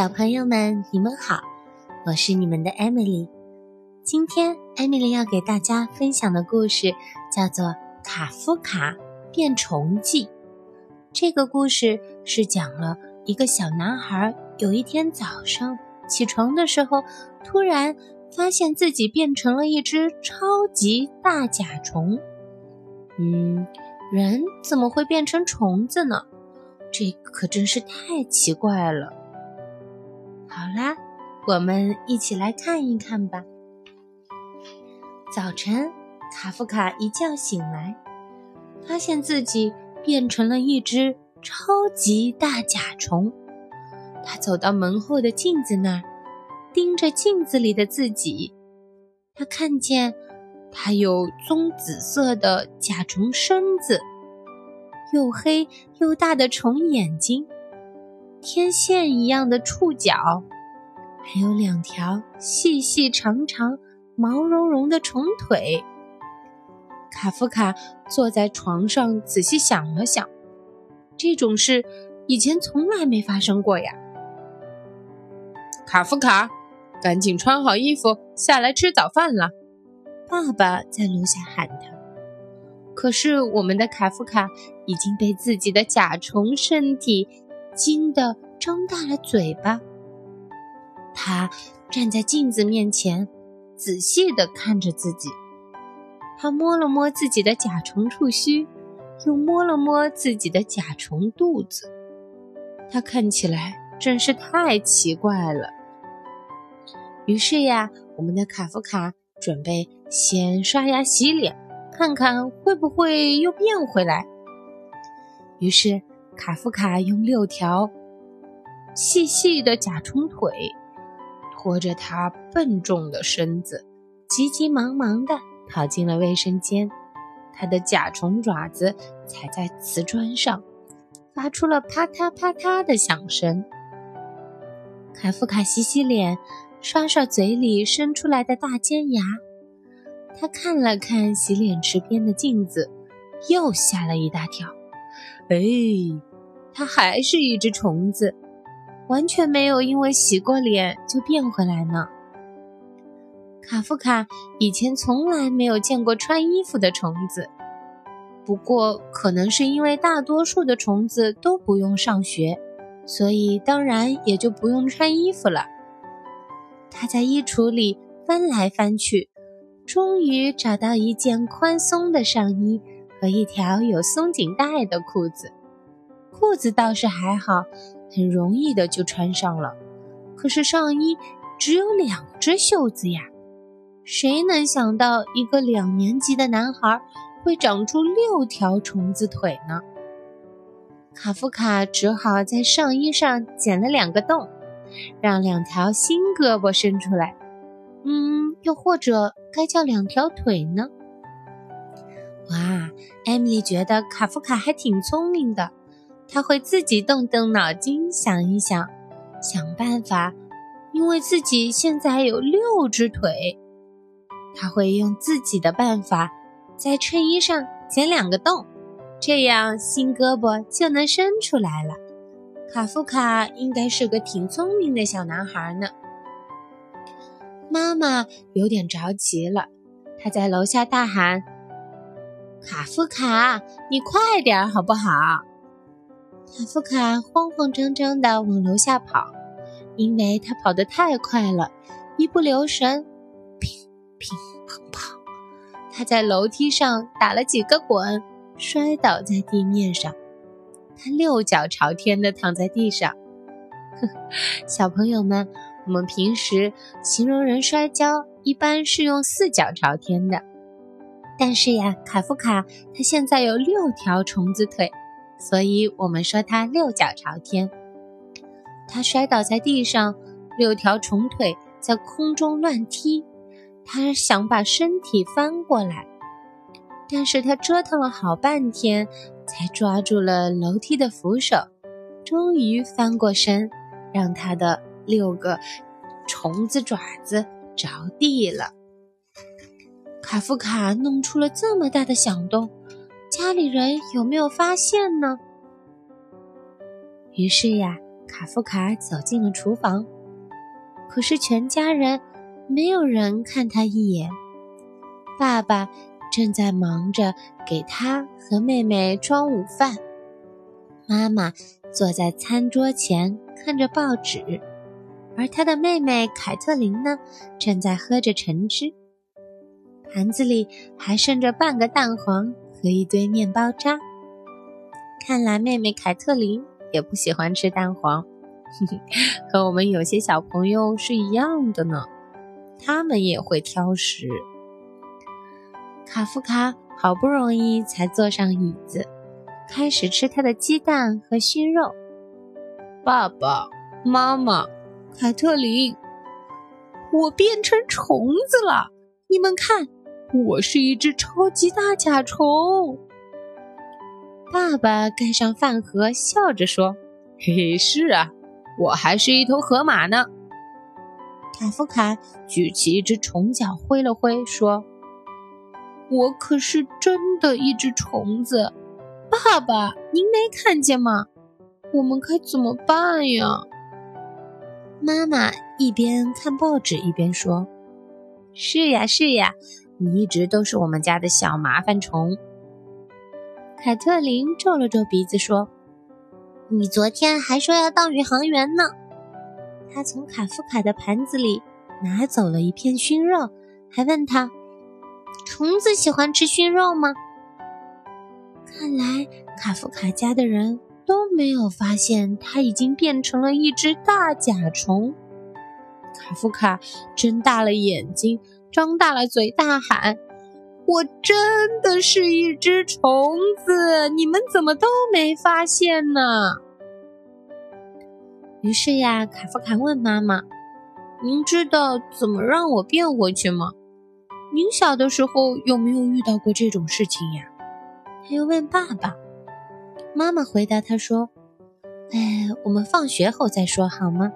小朋友们，你们好，我是你们的 Emily。今天 Emily 要给大家分享的故事叫做《卡夫卡变虫记》。这个故事是讲了一个小男孩有一天早上起床的时候，突然发现自己变成了一只超级大甲虫。嗯，人怎么会变成虫子呢？这可真是太奇怪了。好啦，我们一起来看一看吧。早晨，卡夫卡一觉醒来，发现自己变成了一只超级大甲虫。他走到门后的镜子那儿，盯着镜子里的自己。他看见他有棕紫色的甲虫身子，又黑又大的虫眼睛。天线一样的触角，还有两条细细长长、毛茸茸的虫腿。卡夫卡坐在床上，仔细想了想，这种事以前从来没发生过呀。卡夫卡，赶紧穿好衣服下来吃早饭了。爸爸在楼下喊他。可是我们的卡夫卡已经被自己的甲虫身体。惊得张大了嘴巴。他站在镜子面前，仔细的看着自己。他摸了摸自己的甲虫触须，又摸了摸自己的甲虫肚子。他看起来真是太奇怪了。于是呀，我们的卡夫卡准备先刷牙洗脸，看看会不会又变回来。于是。卡夫卡用六条细细的甲虫腿拖着他笨重的身子，急急忙忙地跑进了卫生间。他的甲虫爪子踩在瓷砖上，发出了啪嗒啪嗒的响声。卡夫卡洗洗脸，刷刷嘴里伸出来的大尖牙。他看了看洗脸池边的镜子，又吓了一大跳。哎，它还是一只虫子，完全没有因为洗过脸就变回来呢。卡夫卡以前从来没有见过穿衣服的虫子，不过可能是因为大多数的虫子都不用上学，所以当然也就不用穿衣服了。他在衣橱里翻来翻去，终于找到一件宽松的上衣。和一条有松紧带的裤子，裤子倒是还好，很容易的就穿上了。可是上衣只有两只袖子呀，谁能想到一个两年级的男孩会长出六条虫子腿呢？卡夫卡只好在上衣上剪了两个洞，让两条新胳膊伸出来。嗯，又或者该叫两条腿呢？哇，艾米丽觉得卡夫卡还挺聪明的，他会自己动动脑筋想一想，想办法。因为自己现在有六只腿，他会用自己的办法在衬衣上剪两个洞，这样新胳膊就能伸出来了。卡夫卡应该是个挺聪明的小男孩呢。妈妈有点着急了，她在楼下大喊。卡夫卡，你快点好不好？卡夫卡慌慌张张地往楼下跑，因为他跑得太快了，一不留神，乒乒乓乓，他在楼梯上打了几个滚，摔倒在地面上。他六脚朝天地躺在地上。小朋友们，我们平时形容人摔跤，一般是用四脚朝天的。但是呀，卡夫卡他现在有六条虫子腿，所以我们说他六脚朝天。他摔倒在地上，六条虫腿在空中乱踢。他想把身体翻过来，但是他折腾了好半天，才抓住了楼梯的扶手，终于翻过身，让他的六个虫子爪子着地了。卡夫卡弄出了这么大的响动，家里人有没有发现呢？于是呀，卡夫卡走进了厨房，可是全家人没有人看他一眼。爸爸正在忙着给他和妹妹装午饭，妈妈坐在餐桌前看着报纸，而他的妹妹凯特琳呢，正在喝着橙汁，盘子里还剩着半个蛋黄。和一堆面包渣。看来妹妹凯特琳也不喜欢吃蛋黄，和我们有些小朋友是一样的呢，他们也会挑食。卡夫卡好不容易才坐上椅子，开始吃他的鸡蛋和熏肉。爸爸妈妈，凯特琳，我变成虫子了！你们看，我是一只超级大甲虫。爸爸盖上饭盒，笑着说：“嘿嘿，是啊，我还是一头河马呢。”卡夫卡举起一只虫脚，挥了挥，说。我可是真的一只虫子，爸爸，您没看见吗？我们该怎么办呀？妈妈一边看报纸一边说：“是呀，是呀，你一直都是我们家的小麻烦虫。”凯特琳皱了皱鼻子说：“你昨天还说要当宇航员呢。”他从卡夫卡的盘子里拿走了一片熏肉，还问他。虫子喜欢吃熏肉吗？看来卡夫卡家的人都没有发现他已经变成了一只大甲虫。卡夫卡睁大了眼睛，张大了嘴，大喊：“我真的是一只虫子！你们怎么都没发现呢？”于是呀，卡夫卡问妈妈：“您知道怎么让我变回去吗？”您小的时候有没有遇到过这种事情呀？他又问爸爸。妈妈回答他说：“哎，我们放学后再说好吗？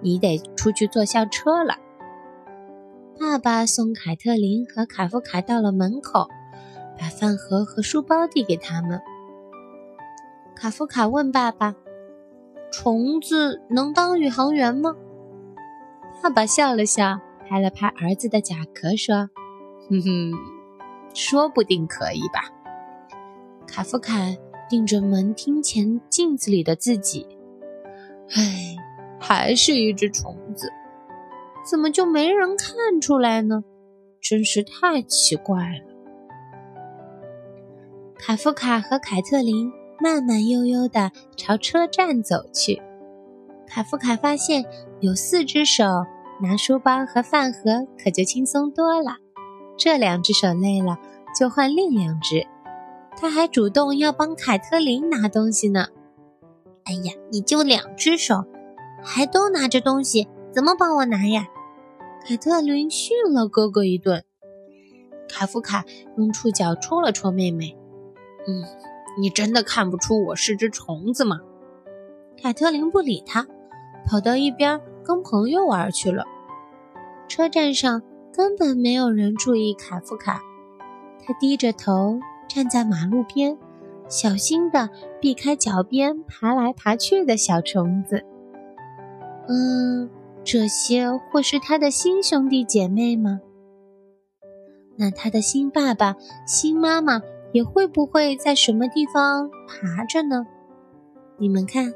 你得出去坐校车了。”爸爸送凯特琳和卡夫卡到了门口，把饭盒和书包递给他们。卡夫卡问爸爸：“虫子能当宇航员吗？”爸爸笑了笑，拍了拍儿子的甲壳，说。哼哼，说不定可以吧。卡夫卡盯着门厅前镜子里的自己，唉，还是一只虫子，怎么就没人看出来呢？真是太奇怪了。卡夫卡和凯特琳慢慢悠悠地朝车站走去。卡夫卡发现有四只手拿书包和饭盒，可就轻松多了。这两只手累了，就换另两只。他还主动要帮凯特琳拿东西呢。哎呀，你就两只手，还都拿着东西，怎么帮我拿呀？凯特琳训了哥哥一顿。卡夫卡用触角戳了戳妹妹。嗯，你真的看不出我是只虫子吗？凯特琳不理他，跑到一边跟朋友玩去了。车站上。根本没有人注意卡夫卡，他低着头站在马路边，小心地避开脚边爬来爬去的小虫子。嗯，这些会是他的新兄弟姐妹吗？那他的新爸爸、新妈妈也会不会在什么地方爬着呢？你们看，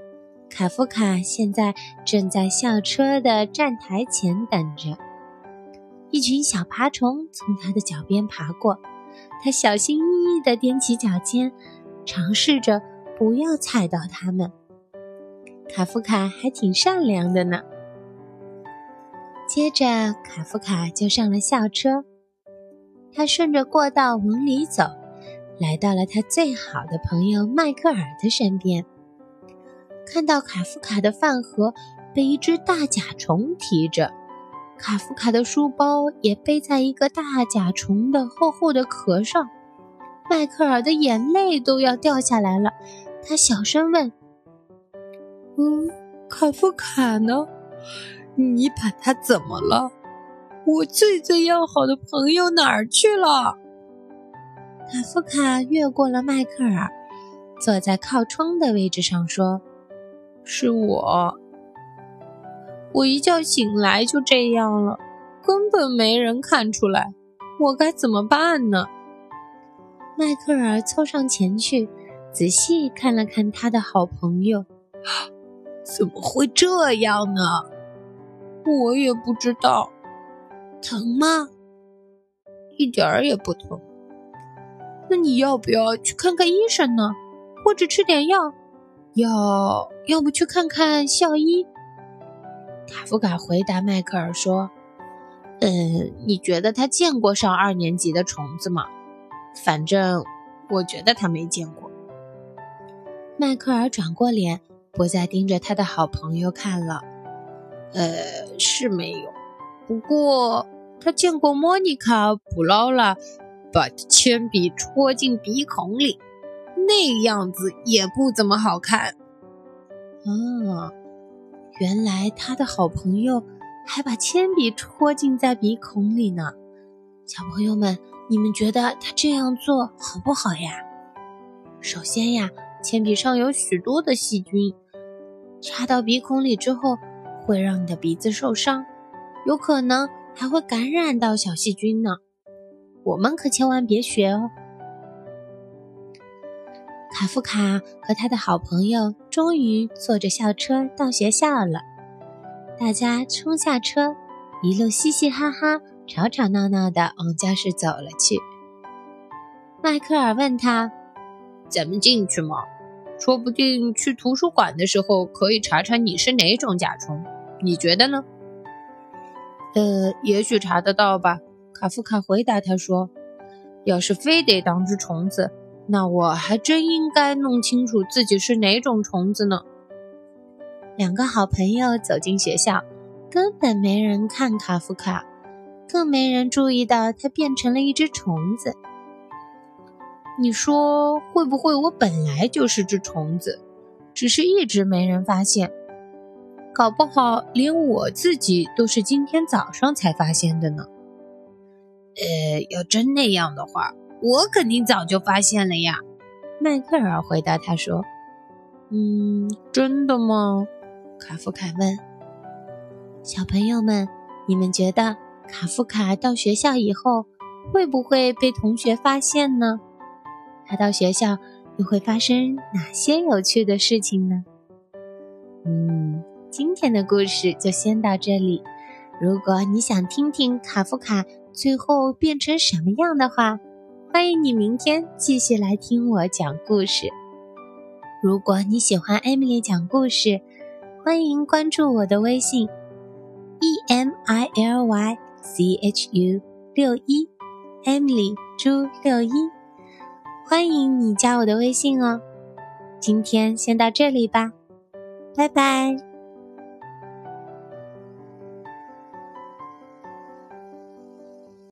卡夫卡现在正在校车的站台前等着。一群小爬虫从他的脚边爬过，他小心翼翼地踮起脚尖，尝试着不要踩到它们。卡夫卡还挺善良的呢。接着，卡夫卡就上了校车，他顺着过道往里走，来到了他最好的朋友迈克尔的身边。看到卡夫卡的饭盒被一只大甲虫提着。卡夫卡的书包也背在一个大甲虫的厚厚的壳上，迈克尔的眼泪都要掉下来了。他小声问：“嗯，卡夫卡呢？你把他怎么了？我最最要好的朋友哪儿去了？”卡夫卡越过了迈克尔，坐在靠窗的位置上说：“是我。我一觉醒来就这样了，根本没人看出来，我该怎么办呢？迈克尔凑上前去，仔细看了看他的好朋友。怎么会这样呢？我也不知道。疼吗？一点儿也不疼。那你要不要去看看医生呢？或者吃点药？要，要不去看看校医？卡夫卡回答迈克尔说：“嗯，你觉得他见过上二年级的虫子吗？反正我觉得他没见过。”迈克尔转过脸，不再盯着他的好朋友看了。呃，是没有。不过他见过莫妮卡·普劳拉把铅笔戳进鼻孔里，那样子也不怎么好看。啊。原来他的好朋友还把铅笔戳进在鼻孔里呢。小朋友们，你们觉得他这样做好不好呀？首先呀，铅笔上有许多的细菌，插到鼻孔里之后会让你的鼻子受伤，有可能还会感染到小细菌呢。我们可千万别学哦。卡夫卡和他的好朋友终于坐着校车到学校了。大家冲下车，一路嘻嘻哈哈、吵吵闹闹的往教室走了去。迈克尔问他：“咱们进去吗？说不定去图书馆的时候可以查查你是哪种甲虫，你觉得呢？”“呃，也许查得到吧。”卡夫卡回答他说：“要是非得当只虫子。”那我还真应该弄清楚自己是哪种虫子呢。两个好朋友走进学校，根本没人看卡夫卡，更没人注意到他变成了一只虫子。你说会不会我本来就是只虫子，只是一直没人发现？搞不好连我自己都是今天早上才发现的呢。呃，要真那样的话。我肯定早就发现了呀，迈克尔回答他说：“嗯，真的吗？”卡夫卡问。小朋友们，你们觉得卡夫卡到学校以后会不会被同学发现呢？他到学校又会发生哪些有趣的事情呢？嗯，今天的故事就先到这里。如果你想听听卡夫卡最后变成什么样的话，欢迎你明天继续来听我讲故事。如果你喜欢艾米丽讲故事，欢迎关注我的微信 e m i l y c h u 六一，Emily 朱六一。欢迎你加我的微信哦。今天先到这里吧，拜拜。